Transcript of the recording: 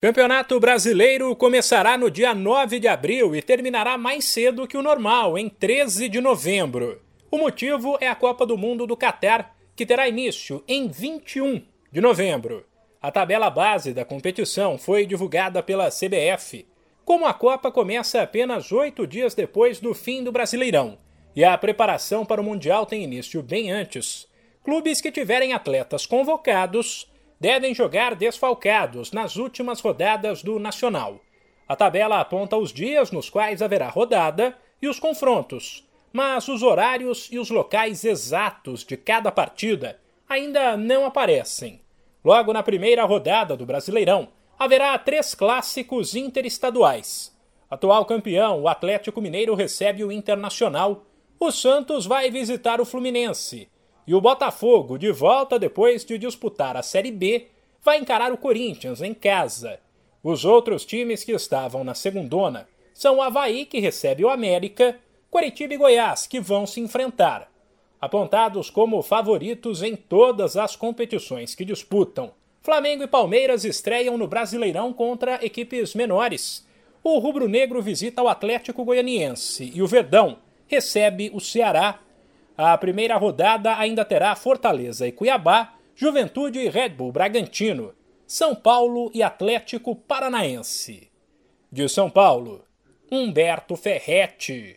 Campeonato Brasileiro começará no dia 9 de abril e terminará mais cedo que o normal, em 13 de novembro. O motivo é a Copa do Mundo do Catar, que terá início em 21 de novembro. A tabela base da competição foi divulgada pela CBF. Como a Copa começa apenas oito dias depois do fim do Brasileirão e a preparação para o Mundial tem início bem antes, clubes que tiverem atletas convocados devem jogar desfalcados nas últimas rodadas do Nacional. A tabela aponta os dias nos quais haverá rodada e os confrontos, mas os horários e os locais exatos de cada partida ainda não aparecem. Logo na primeira rodada do Brasileirão, haverá três clássicos interestaduais. Atual campeão, o Atlético Mineiro recebe o Internacional. O Santos vai visitar o Fluminense e o Botafogo, de volta depois de disputar a Série B, vai encarar o Corinthians em casa. Os outros times que estavam na segundona são o Havaí, que recebe o América, Curitiba e Goiás, que vão se enfrentar. Apontados como favoritos em todas as competições que disputam, Flamengo e Palmeiras estreiam no Brasileirão contra equipes menores. O Rubro Negro visita o Atlético Goianiense e o Verdão recebe o Ceará a primeira rodada ainda terá Fortaleza e Cuiabá, Juventude e Red Bull Bragantino, São Paulo e Atlético Paranaense. De São Paulo, Humberto Ferretti.